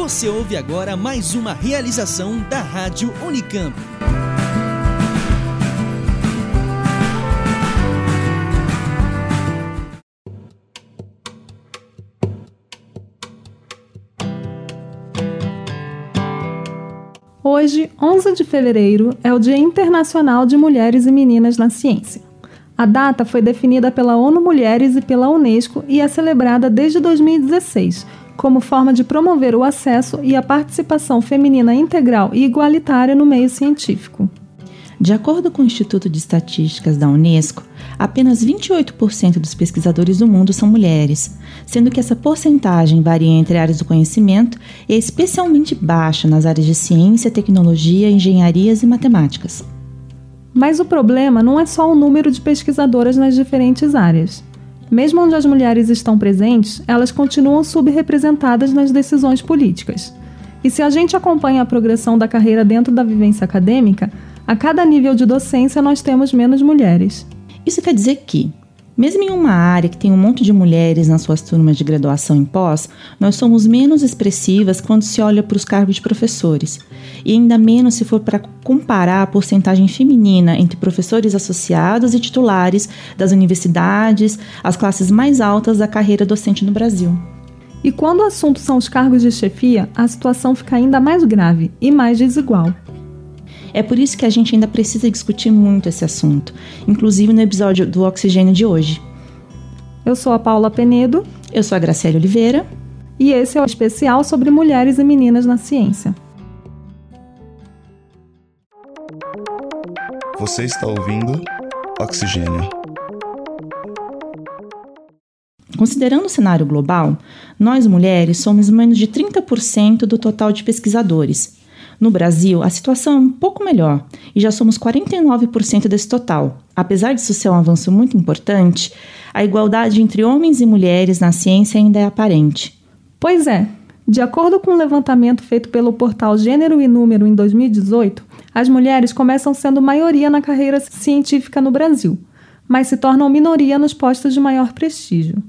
Você ouve agora mais uma realização da Rádio Unicamp. Hoje, 11 de fevereiro, é o Dia Internacional de Mulheres e Meninas na Ciência. A data foi definida pela ONU Mulheres e pela Unesco e é celebrada desde 2016 como forma de promover o acesso e a participação feminina integral e igualitária no meio científico. De acordo com o Instituto de Estatísticas da Unesco, apenas 28% dos pesquisadores do mundo são mulheres, sendo que essa porcentagem varia entre áreas do conhecimento e é especialmente baixa nas áreas de ciência, tecnologia, engenharias e matemáticas. Mas o problema não é só o número de pesquisadoras nas diferentes áreas. Mesmo onde as mulheres estão presentes, elas continuam subrepresentadas nas decisões políticas. E se a gente acompanha a progressão da carreira dentro da vivência acadêmica, a cada nível de docência nós temos menos mulheres. Isso quer dizer que, mesmo em uma área que tem um monte de mulheres nas suas turmas de graduação em pós, nós somos menos expressivas quando se olha para os cargos de professores, e ainda menos se for para comparar a porcentagem feminina entre professores associados e titulares das universidades, as classes mais altas da carreira docente no Brasil. E quando o assunto são os cargos de chefia, a situação fica ainda mais grave e mais desigual. É por isso que a gente ainda precisa discutir muito esse assunto, inclusive no episódio do Oxigênio de hoje. Eu sou a Paula Penedo. Eu sou a Graciela Oliveira. E esse é o especial sobre mulheres e meninas na ciência. Você está ouvindo Oxigênio. Considerando o cenário global, nós mulheres somos menos de 30% do total de pesquisadores no Brasil, a situação é um pouco melhor e já somos 49% desse total. Apesar disso ser um avanço muito importante, a igualdade entre homens e mulheres na ciência ainda é aparente. Pois é. De acordo com um levantamento feito pelo portal Gênero e Número em 2018, as mulheres começam sendo maioria na carreira científica no Brasil, mas se tornam minoria nos postos de maior prestígio.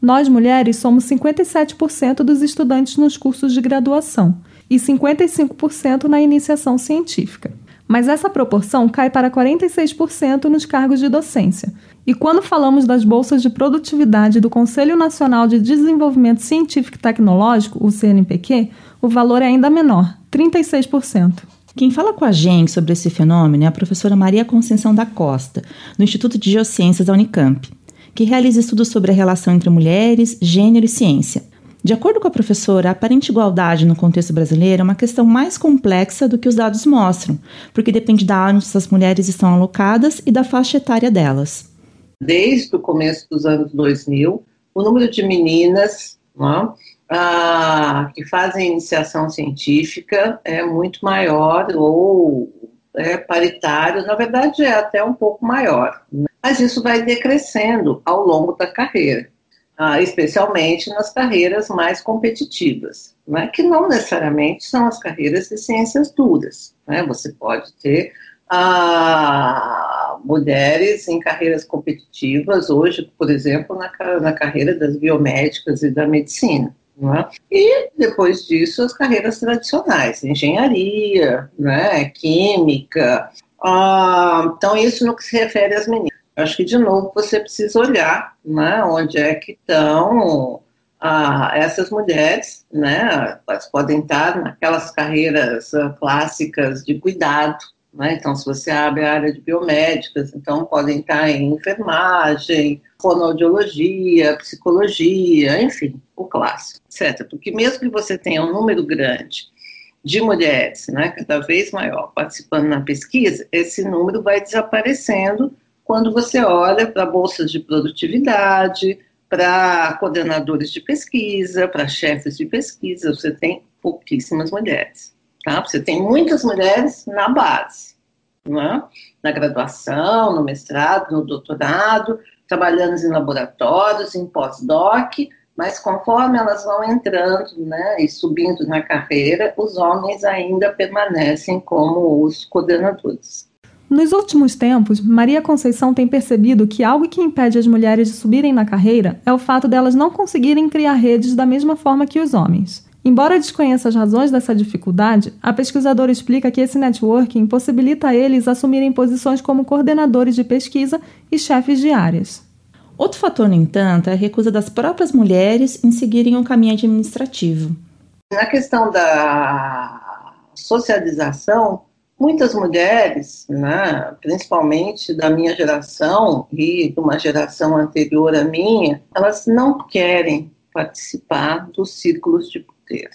Nós, mulheres, somos 57% dos estudantes nos cursos de graduação e 55% na iniciação científica. Mas essa proporção cai para 46% nos cargos de docência. E quando falamos das bolsas de produtividade do Conselho Nacional de Desenvolvimento Científico e Tecnológico, o CNPq, o valor é ainda menor, 36%. Quem fala com a gente sobre esse fenômeno é a professora Maria Conceição da Costa, do Instituto de Geociências da Unicamp, que realiza estudos sobre a relação entre mulheres, gênero e ciência. De acordo com a professora, a aparente igualdade no contexto brasileiro é uma questão mais complexa do que os dados mostram, porque depende da onde essas mulheres estão alocadas e da faixa etária delas. Desde o começo dos anos 2000, o número de meninas né, ah, que fazem iniciação científica é muito maior ou é paritário, na verdade é até um pouco maior. Né? Mas isso vai decrescendo ao longo da carreira ah, especialmente nas carreiras mais competitivas, né, que não necessariamente são as carreiras de ciências duras. Né? Você pode ter ah, mulheres em carreiras competitivas, hoje, por exemplo, na, na carreira das biomédicas e da medicina. Né? E depois disso, as carreiras tradicionais, engenharia, né, química. Ah, então, isso no que se refere às meninas. Acho que, de novo, você precisa olhar né, onde é que estão ah, essas mulheres, né? Elas podem estar naquelas carreiras ah, clássicas de cuidado, né? Então, se você abre a área de biomédicas, então podem estar em enfermagem, fonoaudiologia, psicologia, enfim, o clássico, etc. Porque mesmo que você tenha um número grande de mulheres, né, cada vez maior, participando na pesquisa, esse número vai desaparecendo quando você olha para bolsas de produtividade, para coordenadores de pesquisa, para chefes de pesquisa, você tem pouquíssimas mulheres. Tá? Você tem muitas mulheres na base, é? na graduação, no mestrado, no doutorado, trabalhando em laboratórios, em pós-doc, mas conforme elas vão entrando né, e subindo na carreira, os homens ainda permanecem como os coordenadores. Nos últimos tempos, Maria Conceição tem percebido que algo que impede as mulheres de subirem na carreira é o fato delas não conseguirem criar redes da mesma forma que os homens. Embora desconheça as razões dessa dificuldade, a pesquisadora explica que esse networking possibilita a eles assumirem posições como coordenadores de pesquisa e chefes de áreas. Outro fator, no entanto, é a recusa das próprias mulheres em seguirem um caminho administrativo. Na questão da socialização, muitas mulheres, né, principalmente da minha geração e de uma geração anterior à minha, elas não querem participar dos círculos de poder.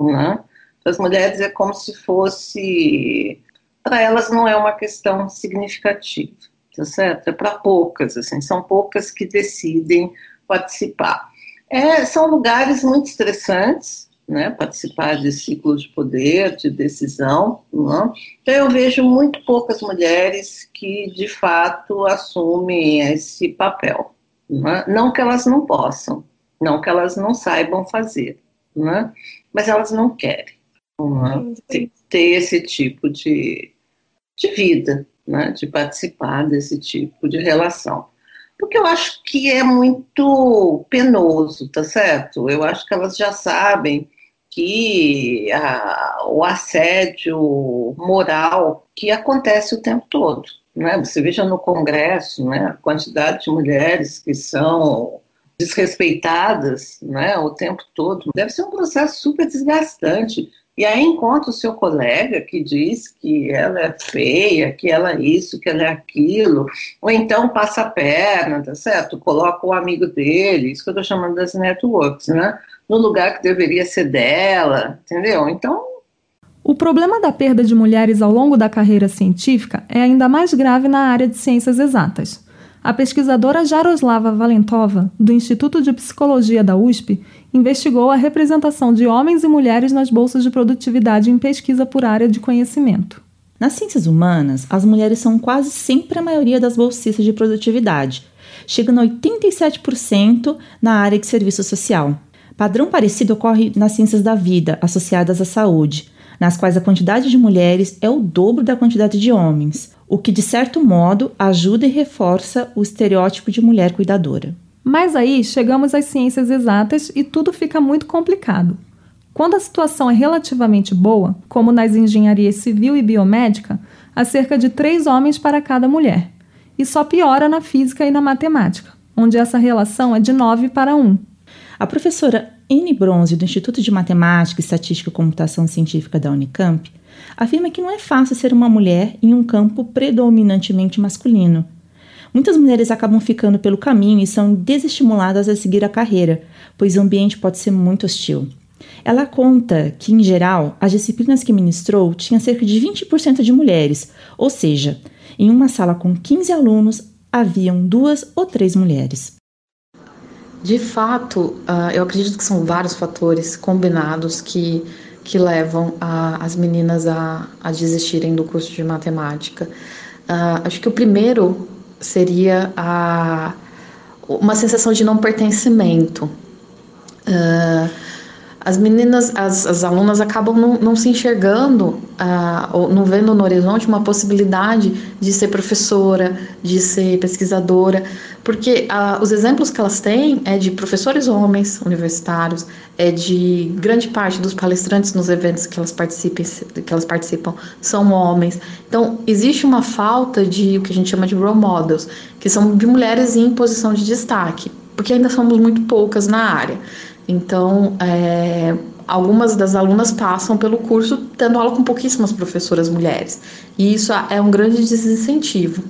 Né? Para as mulheres é como se fosse. Para elas não é uma questão significativa, tá certo? É para poucas, assim, são poucas que decidem participar. É, são lugares muito estressantes, né, participar de ciclos de poder, de decisão. Né? Então, eu vejo muito poucas mulheres que, de fato, assumem esse papel. Né? Não que elas não possam, não que elas não saibam fazer, né? mas elas não querem né? ter, ter, esse tipo de, de vida, de participar desse tipo de relação. Porque eu acho que é muito penoso, tá certo? Eu acho que elas já sabem que a, o assédio moral que acontece o tempo todo. Né? Você veja no Congresso né, a quantidade de mulheres que são desrespeitadas né, o tempo todo. Deve ser um processo super desgastante. E aí encontra o seu colega que diz que ela é feia, que ela é isso, que ela é aquilo, ou então passa a perna, tá certo? Coloca o amigo dele, isso que eu estou chamando das networks, né? No lugar que deveria ser dela, entendeu? Então. O problema da perda de mulheres ao longo da carreira científica é ainda mais grave na área de ciências exatas. A pesquisadora Jaroslava Valentova, do Instituto de Psicologia da USP, investigou a representação de homens e mulheres nas bolsas de produtividade em pesquisa por área de conhecimento. Nas ciências humanas, as mulheres são quase sempre a maioria das bolsistas de produtividade, chegando a 87% na área de serviço social. Padrão parecido ocorre nas ciências da vida, associadas à saúde, nas quais a quantidade de mulheres é o dobro da quantidade de homens, o que de certo modo ajuda e reforça o estereótipo de mulher cuidadora. Mas aí chegamos às ciências exatas e tudo fica muito complicado. Quando a situação é relativamente boa, como nas engenharias civil e biomédica, há cerca de três homens para cada mulher. E só piora na física e na matemática, onde essa relação é de 9 para 1. A professora N. Bronze, do Instituto de Matemática, Estatística e Computação Científica da Unicamp, afirma que não é fácil ser uma mulher em um campo predominantemente masculino. Muitas mulheres acabam ficando pelo caminho e são desestimuladas a seguir a carreira, pois o ambiente pode ser muito hostil. Ela conta que, em geral, as disciplinas que ministrou tinham cerca de 20% de mulheres, ou seja, em uma sala com 15 alunos haviam duas ou três mulheres. De fato, uh, eu acredito que são vários fatores combinados que que levam a, as meninas a, a, desistirem do curso de matemática. Uh, acho que o primeiro seria a, uma sensação de não pertencimento. Uh, as meninas, as, as alunas acabam não, não se enxergando uh, ou não vendo no horizonte uma possibilidade de ser professora, de ser pesquisadora, porque uh, os exemplos que elas têm é de professores homens universitários, é de grande parte dos palestrantes nos eventos que elas participam, que elas participam são homens. Então existe uma falta de o que a gente chama de role models, que são de mulheres em posição de destaque, porque ainda somos muito poucas na área. Então, é, algumas das alunas passam pelo curso tendo aula com pouquíssimas professoras mulheres, e isso é um grande desincentivo.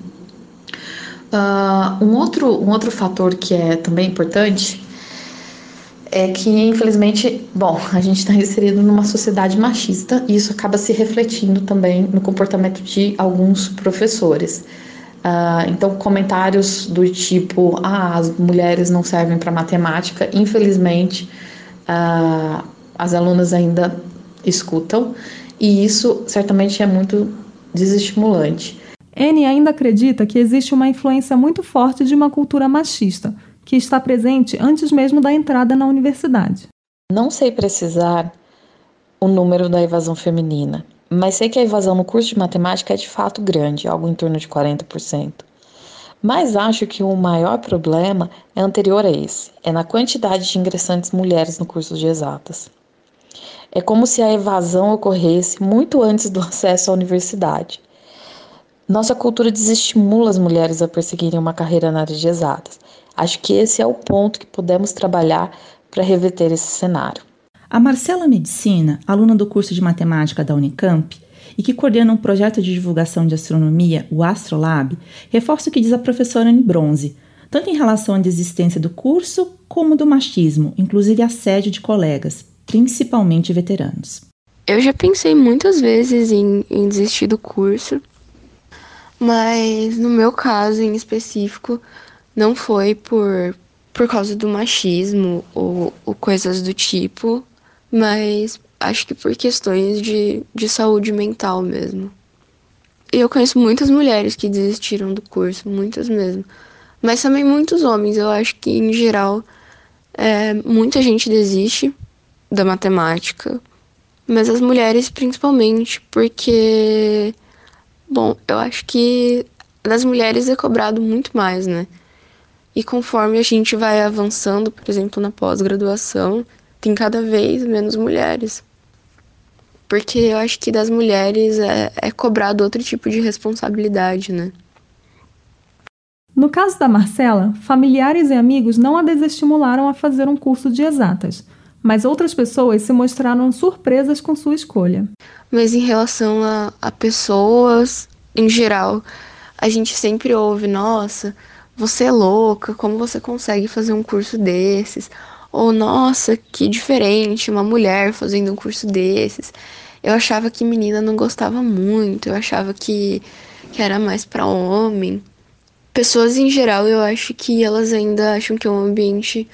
Uh, um, outro, um outro fator que é também importante é que, infelizmente, bom, a gente está inserido numa sociedade machista e isso acaba se refletindo também no comportamento de alguns professores. Uh, então, comentários do tipo: ah, as mulheres não servem para matemática, infelizmente, uh, as alunas ainda escutam, e isso certamente é muito desestimulante. Anne ainda acredita que existe uma influência muito forte de uma cultura machista, que está presente antes mesmo da entrada na universidade. Não sei precisar o número da evasão feminina, mas sei que a evasão no curso de matemática é de fato grande, algo em torno de 40%. Mas acho que o maior problema é anterior a esse, é na quantidade de ingressantes mulheres no curso de exatas. É como se a evasão ocorresse muito antes do acesso à universidade. Nossa cultura desestimula as mulheres a perseguirem uma carreira na área de exatas. Acho que esse é o ponto que podemos trabalhar para reverter esse cenário. A Marcela Medicina, aluna do curso de matemática da Unicamp e que coordena um projeto de divulgação de astronomia, o Astrolab, reforça o que diz a professora Anne Bronze, tanto em relação à desistência do curso como do machismo, inclusive assédio de colegas, principalmente veteranos. Eu já pensei muitas vezes em, em desistir do curso, mas no meu caso em específico não foi por, por causa do machismo ou, ou coisas do tipo, mas acho que por questões de, de saúde mental mesmo. E eu conheço muitas mulheres que desistiram do curso, muitas mesmo. Mas também muitos homens. Eu acho que, em geral, é, muita gente desiste da matemática. Mas as mulheres, principalmente, porque. Bom, eu acho que das mulheres é cobrado muito mais, né? E conforme a gente vai avançando, por exemplo, na pós-graduação, tem cada vez menos mulheres. Porque eu acho que das mulheres é, é cobrado outro tipo de responsabilidade, né? No caso da Marcela, familiares e amigos não a desestimularam a fazer um curso de exatas, mas outras pessoas se mostraram surpresas com sua escolha. Mas em relação a, a pessoas em geral, a gente sempre ouve: nossa, você é louca, como você consegue fazer um curso desses? Ou nossa, que diferente, uma mulher fazendo um curso desses. Eu achava que menina não gostava muito, eu achava que, que era mais para homem pessoas em geral, eu acho que elas ainda acham que é um ambiente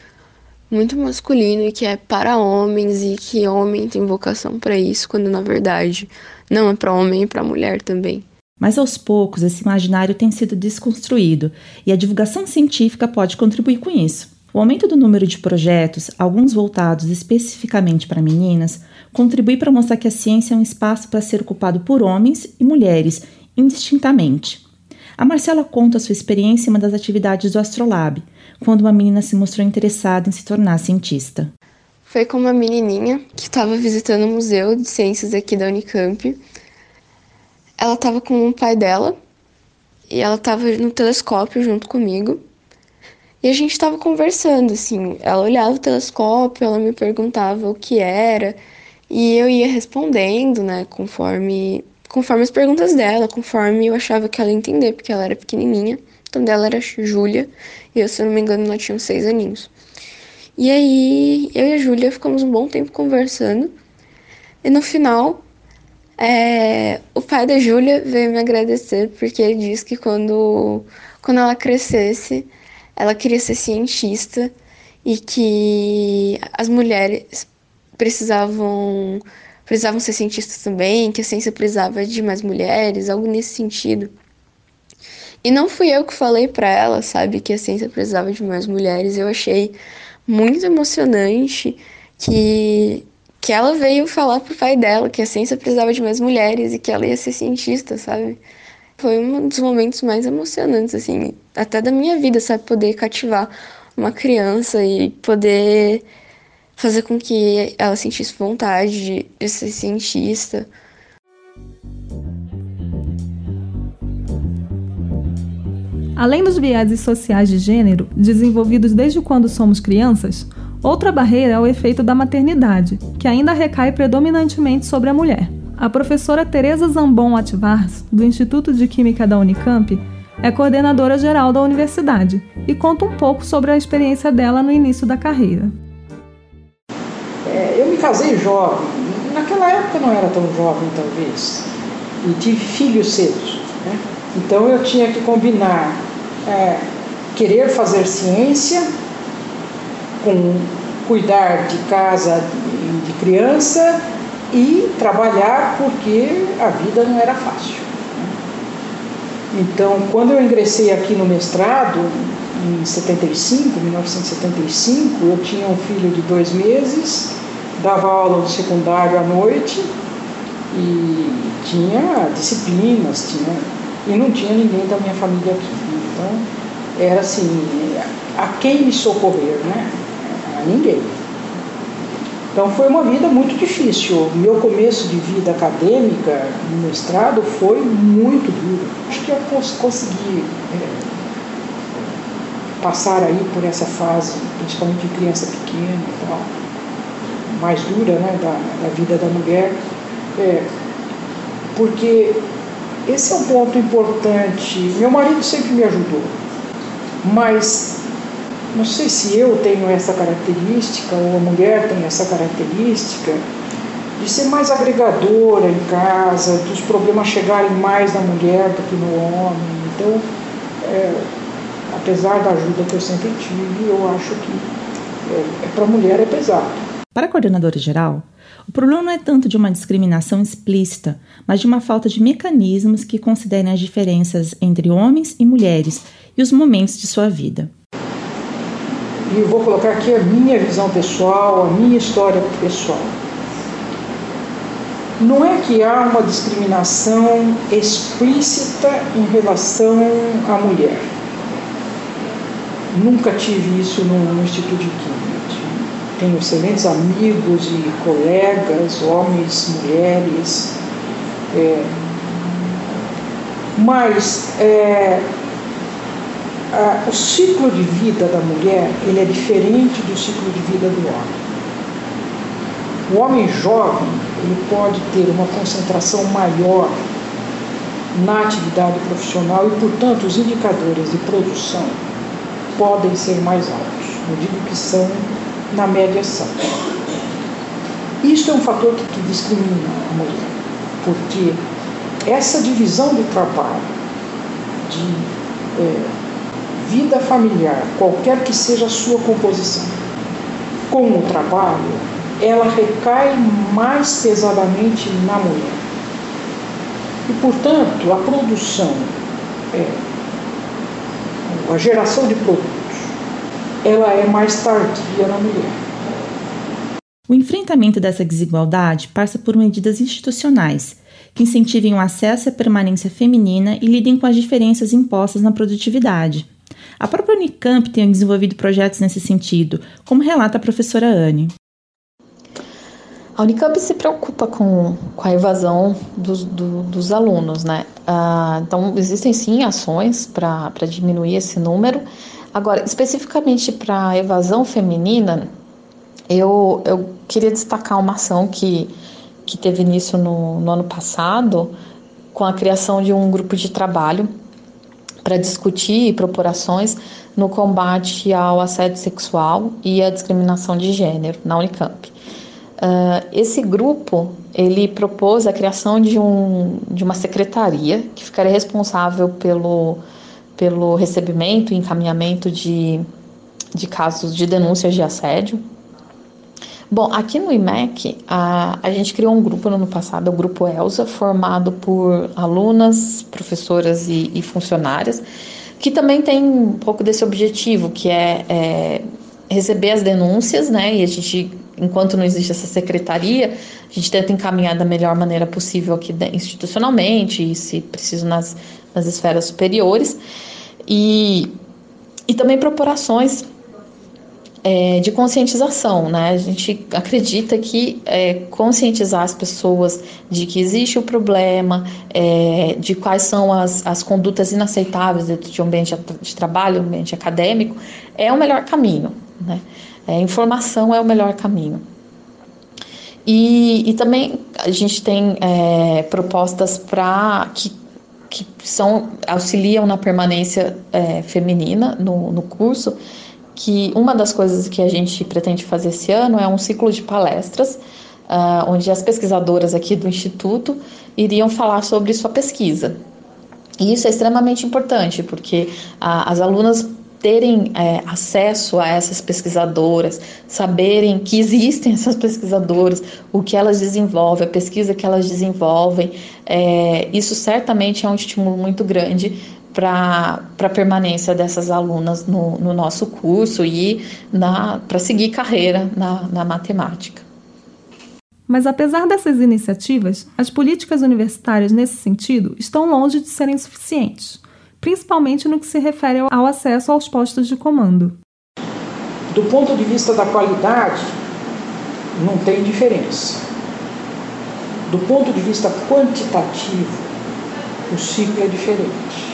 muito masculino e que é para homens e que homem tem vocação para isso, quando na verdade não é para homem e para mulher também. Mas aos poucos esse imaginário tem sido desconstruído e a divulgação científica pode contribuir com isso. O aumento do número de projetos, alguns voltados especificamente para meninas, contribui para mostrar que a ciência é um espaço para ser ocupado por homens e mulheres indistintamente. A Marcela conta sua experiência em uma das atividades do Astrolab, quando uma menina se mostrou interessada em se tornar cientista. Foi com uma menininha que estava visitando o Museu de Ciências aqui da Unicamp. Ela estava com o pai dela e ela estava no telescópio junto comigo. E a gente estava conversando, assim. Ela olhava o telescópio, ela me perguntava o que era, e eu ia respondendo, né, conforme conforme as perguntas dela, conforme eu achava que ela ia entender, porque ela era pequenininha. Então dela era Júlia, e eu, se eu não me engano, ela tinha uns seis aninhos. E aí, eu e a Júlia ficamos um bom tempo conversando. E no final, é, o pai da Júlia veio me agradecer, porque ele disse que quando, quando ela crescesse, ela queria ser cientista e que as mulheres precisavam precisavam ser cientistas também, que a ciência precisava de mais mulheres, algo nesse sentido. E não fui eu que falei para ela, sabe, que a ciência precisava de mais mulheres. Eu achei muito emocionante que que ela veio falar pro pai dela que a ciência precisava de mais mulheres e que ela ia ser cientista, sabe? Foi um dos momentos mais emocionantes, assim, até da minha vida, sabe? Poder cativar uma criança e poder fazer com que ela sentisse vontade de, ser cientista. Além dos vieses sociais de gênero, desenvolvidos desde quando somos crianças, outra barreira é o efeito da maternidade, que ainda recai predominantemente sobre a mulher. A professora Teresa Zambon Ativars, do Instituto de Química da Unicamp, é coordenadora geral da universidade e conta um pouco sobre a experiência dela no início da carreira casei jovem, naquela época não era tão jovem talvez, e tive filhos cedo. Né? Então eu tinha que combinar é, querer fazer ciência com cuidar de casa de criança e trabalhar porque a vida não era fácil. Né? Então, quando eu ingressei aqui no mestrado, em 75, 1975, eu tinha um filho de dois meses dava aula no secundário à noite e tinha disciplinas, tinha, e não tinha ninguém da minha família aqui. Então, era assim, a quem me socorrer, né? A ninguém. Então foi uma vida muito difícil. Meu começo de vida acadêmica no mestrado foi muito duro. Acho que eu consegui é, passar aí por essa fase, principalmente de criança pequena e tal, mais dura né, da, da vida da mulher, é, porque esse é um ponto importante. Meu marido sempre me ajudou, mas não sei se eu tenho essa característica ou a mulher tem essa característica de ser mais agregadora em casa, dos problemas chegarem mais na mulher do que no homem. Então, é, apesar da ajuda que eu sempre tive, eu acho que é, é para a mulher é pesado. Para a coordenadora geral, o problema não é tanto de uma discriminação explícita, mas de uma falta de mecanismos que considerem as diferenças entre homens e mulheres e os momentos de sua vida e vou colocar aqui a minha visão pessoal, a minha história pessoal. Não é que há uma discriminação explícita em relação à mulher. Nunca tive isso no, Instituto de Química. Tenho excelentes amigos e colegas, homens, mulheres. É, mas é, ah, o ciclo de vida da mulher ele é diferente do ciclo de vida do homem. O homem jovem ele pode ter uma concentração maior na atividade profissional e, portanto, os indicadores de produção podem ser mais altos. Não digo que são, na média são. Isso é um fator que, que discrimina a mulher, porque essa divisão de trabalho, de é, vida familiar, qualquer que seja a sua composição, com o trabalho, ela recai mais pesadamente na mulher. E, portanto, a produção, é, a geração de produtos, ela é mais tardia na mulher. O enfrentamento dessa desigualdade passa por medidas institucionais que incentivem o acesso e a permanência feminina e lidem com as diferenças impostas na produtividade. A própria Unicamp tem desenvolvido projetos nesse sentido, como relata a professora Anne. A Unicamp se preocupa com, com a evasão dos, do, dos alunos, né? Ah, então, existem sim ações para diminuir esse número. Agora, especificamente para a evasão feminina, eu, eu queria destacar uma ação que, que teve início no, no ano passado, com a criação de um grupo de trabalho para discutir propor ações no combate ao assédio sexual e à discriminação de gênero na Unicamp. Uh, esse grupo ele propôs a criação de, um, de uma secretaria que ficaria responsável pelo, pelo recebimento e encaminhamento de, de casos de denúncias de assédio Bom, aqui no IMEC, a, a gente criou um grupo no ano passado, o Grupo ELSA, formado por alunas, professoras e, e funcionárias, que também tem um pouco desse objetivo, que é, é receber as denúncias, né? E a gente, enquanto não existe essa secretaria, a gente tenta encaminhar da melhor maneira possível aqui institucionalmente, e se preciso nas, nas esferas superiores. E, e também propor ações é, de conscientização, né? A gente acredita que é, conscientizar as pessoas de que existe o problema, é, de quais são as, as condutas inaceitáveis dentro de um ambiente de trabalho, ambiente acadêmico, é o melhor caminho, né? É, informação é o melhor caminho. E, e também a gente tem é, propostas para que, que são auxiliam na permanência é, feminina no, no curso, que uma das coisas que a gente pretende fazer esse ano é um ciclo de palestras, uh, onde as pesquisadoras aqui do Instituto iriam falar sobre sua pesquisa. E isso é extremamente importante, porque uh, as alunas terem é, acesso a essas pesquisadoras, saberem que existem essas pesquisadoras, o que elas desenvolvem, a pesquisa que elas desenvolvem, é, isso certamente é um estímulo muito grande para a permanência dessas alunas no, no nosso curso e para seguir carreira na, na matemática. Mas apesar dessas iniciativas, as políticas universitárias nesse sentido estão longe de serem suficientes, principalmente no que se refere ao acesso aos postos de comando. Do ponto de vista da qualidade, não tem diferença. Do ponto de vista quantitativo, o ciclo é diferente.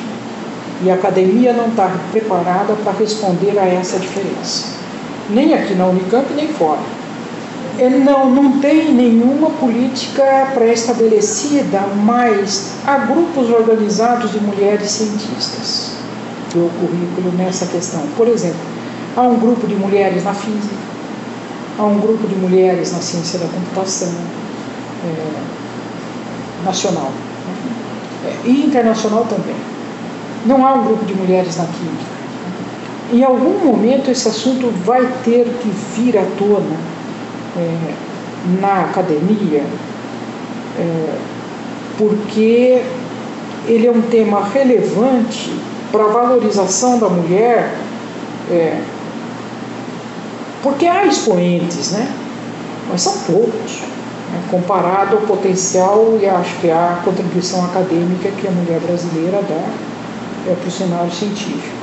E a academia não está preparada para responder a essa diferença. Nem aqui na Unicamp, nem fora. Ele não, não tem nenhuma política pré-estabelecida, mas há grupos organizados de mulheres cientistas do currículo nessa questão. Por exemplo, há um grupo de mulheres na física, há um grupo de mulheres na ciência da computação é, nacional é, e internacional também. Não há um grupo de mulheres na química. Em algum momento esse assunto vai ter que vir à tona é, na academia, é, porque ele é um tema relevante para a valorização da mulher, é, porque há expoentes, né? mas são poucos, né? comparado ao potencial e acho que a contribuição acadêmica que a mulher brasileira dá é, para o cenário científico.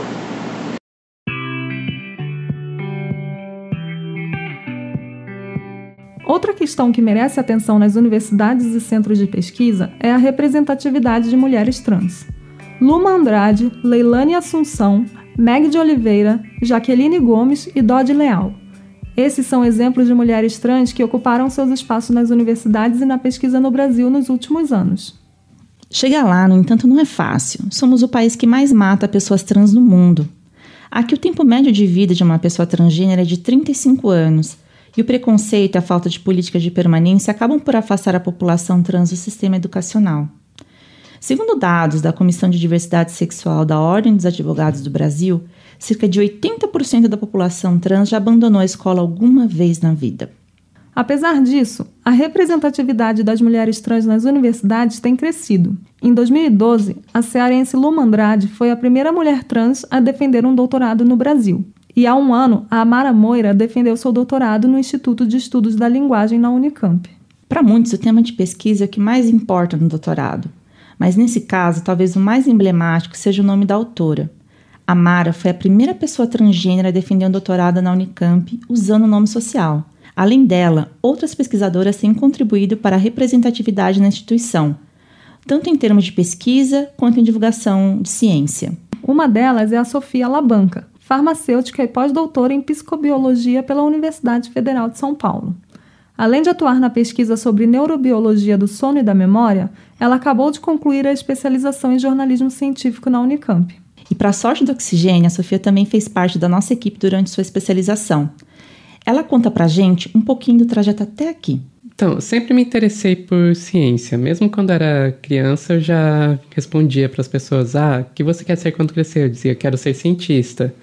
Outra questão que merece atenção nas universidades e centros de pesquisa é a representatividade de mulheres trans. Luma Andrade, Leilane Assunção, Meg de Oliveira, Jaqueline Gomes e Dodi Leal. Esses são exemplos de mulheres trans que ocuparam seus espaços nas universidades e na pesquisa no Brasil nos últimos anos. Chegar lá, no entanto, não é fácil. Somos o país que mais mata pessoas trans no mundo. Aqui o tempo médio de vida de uma pessoa transgênera é de 35 anos, e o preconceito e a falta de política de permanência acabam por afastar a população trans do sistema educacional. Segundo dados da Comissão de Diversidade Sexual da Ordem dos Advogados do Brasil, cerca de 80% da população trans já abandonou a escola alguma vez na vida. Apesar disso, a representatividade das mulheres trans nas universidades tem crescido. Em 2012, a cearense Luma Andrade foi a primeira mulher trans a defender um doutorado no Brasil. E há um ano, a Amara Moira defendeu seu doutorado no Instituto de Estudos da Linguagem na Unicamp. Para muitos, o tema de pesquisa é o que mais importa no doutorado mas nesse caso, talvez o mais emblemático seja o nome da autora. A Mara foi a primeira pessoa transgênera a defender um doutorado na Unicamp usando o nome social. Além dela, outras pesquisadoras têm contribuído para a representatividade na instituição, tanto em termos de pesquisa quanto em divulgação de ciência. Uma delas é a Sofia Labanca, farmacêutica e pós-doutora em psicobiologia pela Universidade Federal de São Paulo. Além de atuar na pesquisa sobre neurobiologia do sono e da memória, ela acabou de concluir a especialização em jornalismo científico na Unicamp. E para a sorte do oxigênio, a Sofia também fez parte da nossa equipe durante sua especialização. Ela conta para a gente um pouquinho do trajeto até aqui. Então, sempre me interessei por ciência. Mesmo quando era criança, eu já respondia para as pessoas: Ah, o que você quer ser quando crescer? Eu dizia: Quero ser cientista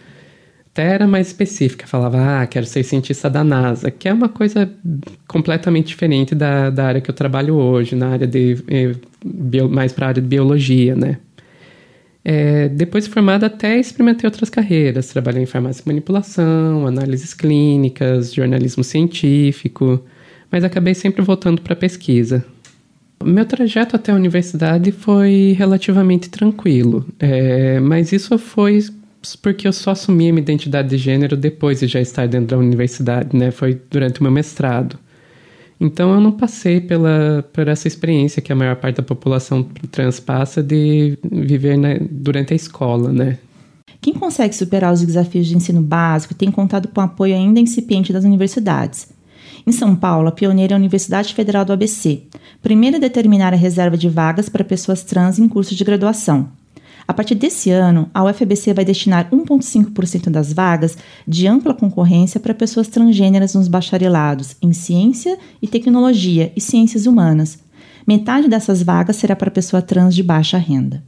até era mais específica, falava, ah, quero ser cientista da NASA, que é uma coisa completamente diferente da, da área que eu trabalho hoje, na área de, eh, bio, mais para a área de biologia, né? É, depois de formada, até experimentei outras carreiras, trabalhei em farmácia e manipulação, análises clínicas, jornalismo científico, mas acabei sempre voltando para pesquisa. Meu trajeto até a universidade foi relativamente tranquilo, é, mas isso foi porque eu só assumi a minha identidade de gênero depois de já estar dentro da universidade, né? Foi durante o meu mestrado. Então eu não passei pela, por essa experiência que a maior parte da população trans passa de viver na, durante a escola, né? Quem consegue superar os desafios de ensino básico tem contado com o apoio ainda incipiente das universidades. Em São Paulo, a pioneira é a Universidade Federal do ABC, primeira a determinar a reserva de vagas para pessoas trans em curso de graduação. A partir desse ano, a UFBC vai destinar 1,5% das vagas de ampla concorrência para pessoas transgêneras nos bacharelados em Ciência e Tecnologia e Ciências Humanas. Metade dessas vagas será para pessoa trans de baixa renda.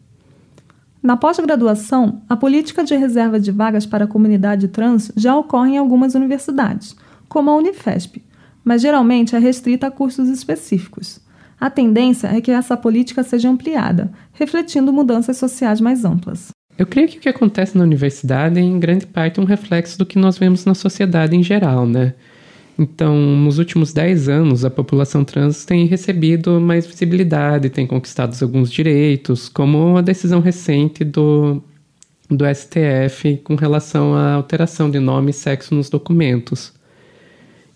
Na pós-graduação, a política de reserva de vagas para a comunidade trans já ocorre em algumas universidades, como a Unifesp, mas geralmente é restrita a cursos específicos. A tendência é que essa política seja ampliada, refletindo mudanças sociais mais amplas. Eu creio que o que acontece na universidade é, em grande parte, um reflexo do que nós vemos na sociedade em geral, né? Então, nos últimos 10 anos, a população trans tem recebido mais visibilidade, tem conquistado alguns direitos, como a decisão recente do, do STF com relação à alteração de nome e sexo nos documentos.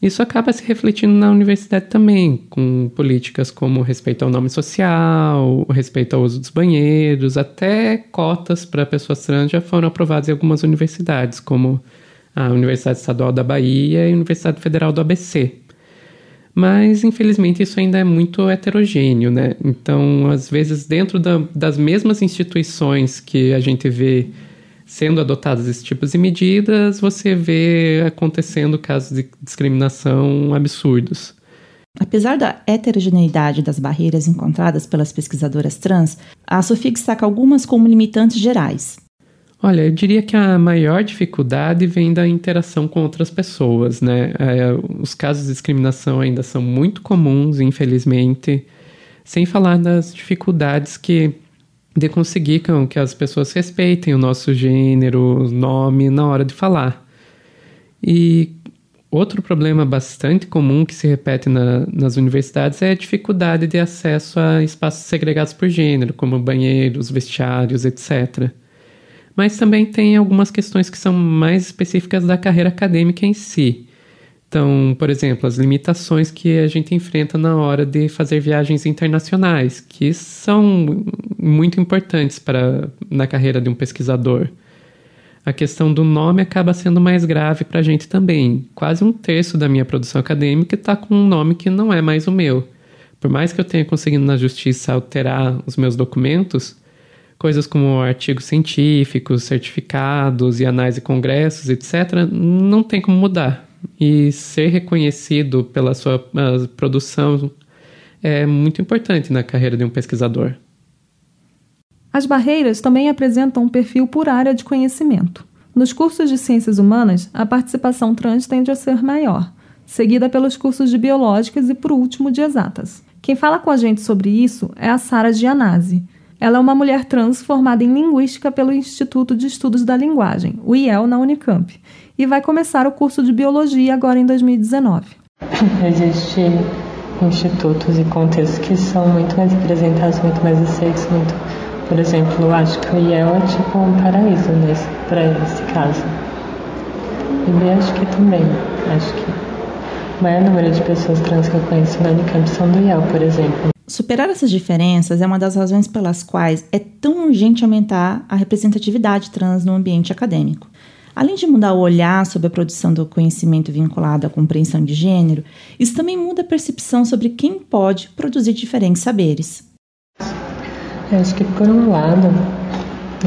Isso acaba se refletindo na universidade também, com políticas como respeito ao nome social, respeito ao uso dos banheiros, até cotas para pessoas trans já foram aprovadas em algumas universidades, como a Universidade Estadual da Bahia e a Universidade Federal do ABC. Mas, infelizmente, isso ainda é muito heterogêneo, né? Então, às vezes, dentro da, das mesmas instituições que a gente vê sendo adotadas esse tipo de medidas, você vê acontecendo casos de discriminação absurdos. Apesar da heterogeneidade das barreiras encontradas pelas pesquisadoras trans, a Sofia destaca algumas como limitantes gerais. Olha, eu diria que a maior dificuldade vem da interação com outras pessoas, né? É, os casos de discriminação ainda são muito comuns, infelizmente, sem falar das dificuldades que de conseguir que as pessoas respeitem o nosso gênero, nome na hora de falar. E outro problema bastante comum que se repete na, nas universidades é a dificuldade de acesso a espaços segregados por gênero, como banheiros, vestiários, etc. Mas também tem algumas questões que são mais específicas da carreira acadêmica em si. Então, por exemplo, as limitações que a gente enfrenta na hora de fazer viagens internacionais, que são muito importantes para na carreira de um pesquisador. A questão do nome acaba sendo mais grave para a gente também. Quase um terço da minha produção acadêmica está com um nome que não é mais o meu. Por mais que eu tenha conseguido na justiça alterar os meus documentos, coisas como artigos científicos, certificados e anais e congressos, etc., não tem como mudar e ser reconhecido pela sua produção é muito importante na carreira de um pesquisador. As barreiras também apresentam um perfil por área de conhecimento. Nos cursos de ciências humanas, a participação trans tende a ser maior, seguida pelos cursos de biológicas e, por último, de exatas. Quem fala com a gente sobre isso é a Sara Gianazzi. Ela é uma mulher trans formada em Linguística pelo Instituto de Estudos da Linguagem, o IEL, na Unicamp, e vai começar o curso de Biologia agora em 2019. Existem institutos e contextos que são muito mais representados, muito mais aceitos, muito... Por exemplo, eu acho que o IEL é tipo um paraíso para esse caso. E acho que também, acho que o maior número de pessoas trans que eu conheço na Unicamp são do IEL, por exemplo. Superar essas diferenças é uma das razões pelas quais é tão urgente aumentar a representatividade trans no ambiente acadêmico. Além de mudar o olhar sobre a produção do conhecimento vinculado à compreensão de gênero, isso também muda a percepção sobre quem pode produzir diferentes saberes. Eu acho que, por um lado,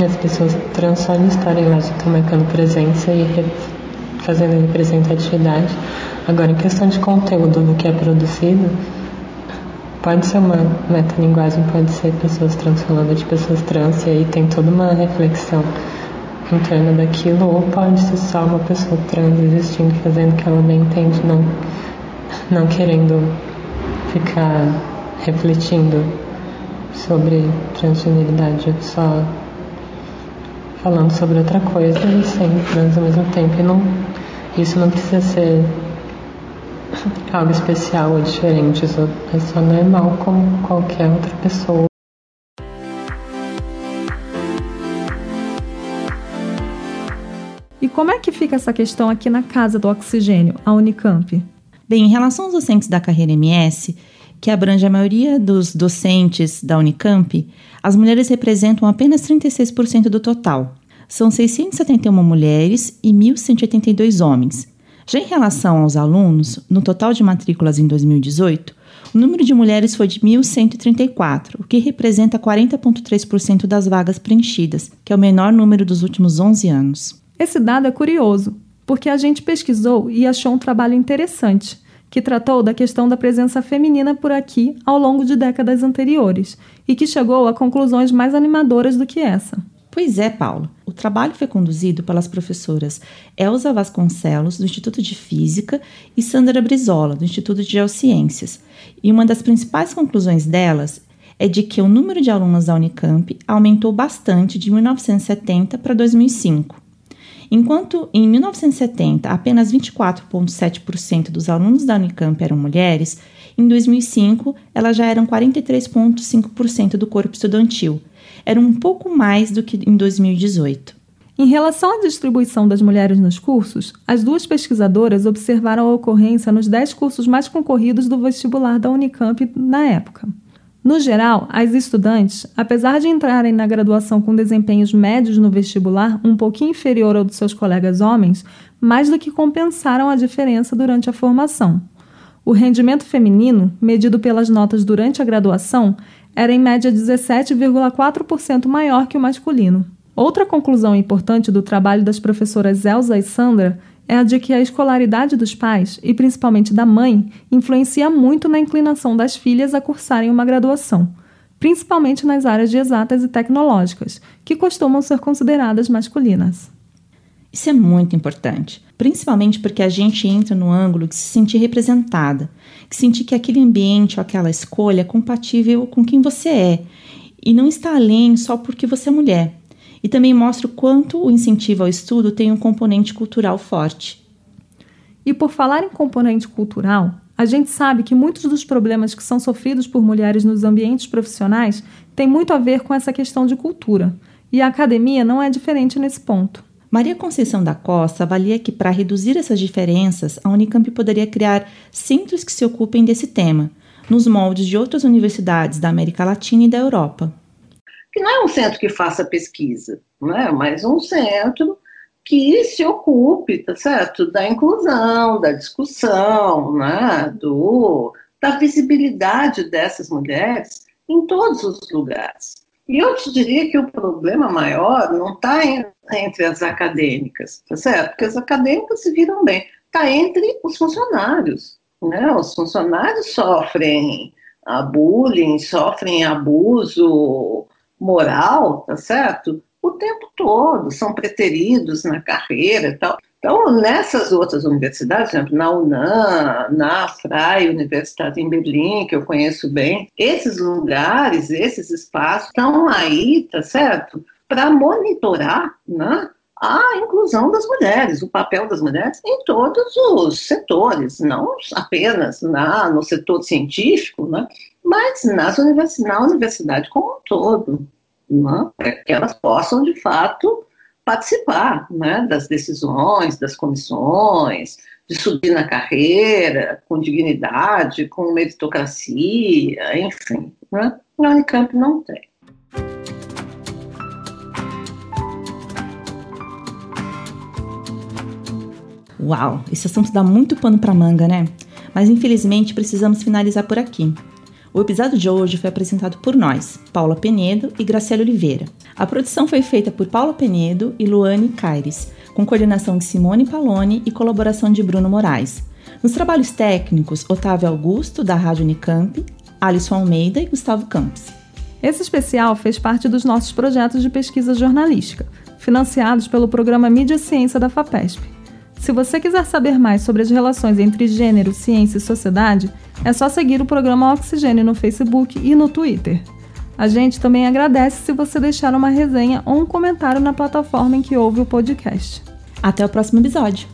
as pessoas trans só de estarem lá estão marcando presença e fazendo representatividade. Agora, em questão de conteúdo do que é produzido, Pode ser uma metalinguagem, pode ser pessoas trans falando de pessoas trans, e aí tem toda uma reflexão em torno daquilo, ou pode ser só uma pessoa trans existindo, fazendo o que ela bem entende, não, não querendo ficar refletindo sobre transgeneridade, só falando sobre outra coisa e sendo trans ao mesmo tempo. E não, isso não precisa ser algo especial ou diferente, sou pessoa normal como qualquer outra pessoa. E como é que fica essa questão aqui na Casa do Oxigênio, a Unicamp? Bem, em relação aos docentes da carreira MS, que abrange a maioria dos docentes da Unicamp, as mulheres representam apenas 36% do total. São 671 mulheres e 1.182 homens, já em relação aos alunos, no total de matrículas em 2018, o número de mulheres foi de 1.134, o que representa 40,3% das vagas preenchidas, que é o menor número dos últimos 11 anos. Esse dado é curioso, porque a gente pesquisou e achou um trabalho interessante, que tratou da questão da presença feminina por aqui ao longo de décadas anteriores e que chegou a conclusões mais animadoras do que essa. Pois é, Paulo. O trabalho foi conduzido pelas professoras Elza Vasconcelos, do Instituto de Física, e Sandra Brizola, do Instituto de Geociências. E uma das principais conclusões delas é de que o número de alunos da Unicamp aumentou bastante de 1970 para 2005. Enquanto em 1970 apenas 24,7% dos alunos da Unicamp eram mulheres, em 2005 elas já eram 43,5% do corpo estudantil era um pouco mais do que em 2018. Em relação à distribuição das mulheres nos cursos, as duas pesquisadoras observaram a ocorrência nos 10 cursos mais concorridos do vestibular da Unicamp na época. No geral, as estudantes, apesar de entrarem na graduação com desempenhos médios no vestibular, um pouquinho inferior ao dos seus colegas homens, mais do que compensaram a diferença durante a formação. O rendimento feminino, medido pelas notas durante a graduação, era em média 17,4% maior que o masculino. Outra conclusão importante do trabalho das professoras Elsa e Sandra é a de que a escolaridade dos pais, e principalmente da mãe, influencia muito na inclinação das filhas a cursarem uma graduação, principalmente nas áreas de exatas e tecnológicas, que costumam ser consideradas masculinas. Isso é muito importante, principalmente porque a gente entra no ângulo de se sentir representada, de sentir que aquele ambiente ou aquela escolha é compatível com quem você é e não está além só porque você é mulher e também mostra o quanto o incentivo ao estudo tem um componente cultural forte. E por falar em componente cultural, a gente sabe que muitos dos problemas que são sofridos por mulheres nos ambientes profissionais têm muito a ver com essa questão de cultura, e a academia não é diferente nesse ponto. Maria Conceição da Costa avalia que, para reduzir essas diferenças, a Unicamp poderia criar centros que se ocupem desse tema, nos moldes de outras universidades da América Latina e da Europa que não é um centro que faça pesquisa, não é? mas um centro que se ocupe, tá certo, da inclusão, da discussão, né? Do, da visibilidade dessas mulheres em todos os lugares. E eu te diria que o problema maior não está entre as acadêmicas, tá certo? Porque as acadêmicas se viram bem, está entre os funcionários. Né? Os funcionários sofrem bullying, sofrem abuso moral, tá certo? O tempo todo, são preteridos na carreira e tal. Então, nessas outras universidades, por exemplo, na UNAM, na Freie Universidade em Berlim, que eu conheço bem, esses lugares, esses espaços estão aí, tá certo? Para monitorar, né? a inclusão das mulheres, o papel das mulheres em todos os setores, não apenas na, no setor científico, né, mas nas univers, na universidade como um todo, né, para que elas possam, de fato, participar né, das decisões, das comissões, de subir na carreira com dignidade, com meritocracia, enfim. Né, na Unicamp não tem. Uau, esse assunto dá muito pano para manga, né? Mas infelizmente precisamos finalizar por aqui. O episódio de hoje foi apresentado por nós, Paula Penedo e Graciela Oliveira. A produção foi feita por Paula Penedo e Luane Caires, com coordenação de Simone Palone e colaboração de Bruno Moraes. Nos trabalhos técnicos, Otávio Augusto, da Rádio Unicamp, Alisson Almeida e Gustavo Campos. Esse especial fez parte dos nossos projetos de pesquisa jornalística, financiados pelo programa Mídia Ciência da FAPESP. Se você quiser saber mais sobre as relações entre gênero, ciência e sociedade, é só seguir o programa Oxigênio no Facebook e no Twitter. A gente também agradece se você deixar uma resenha ou um comentário na plataforma em que ouve o podcast. Até o próximo episódio!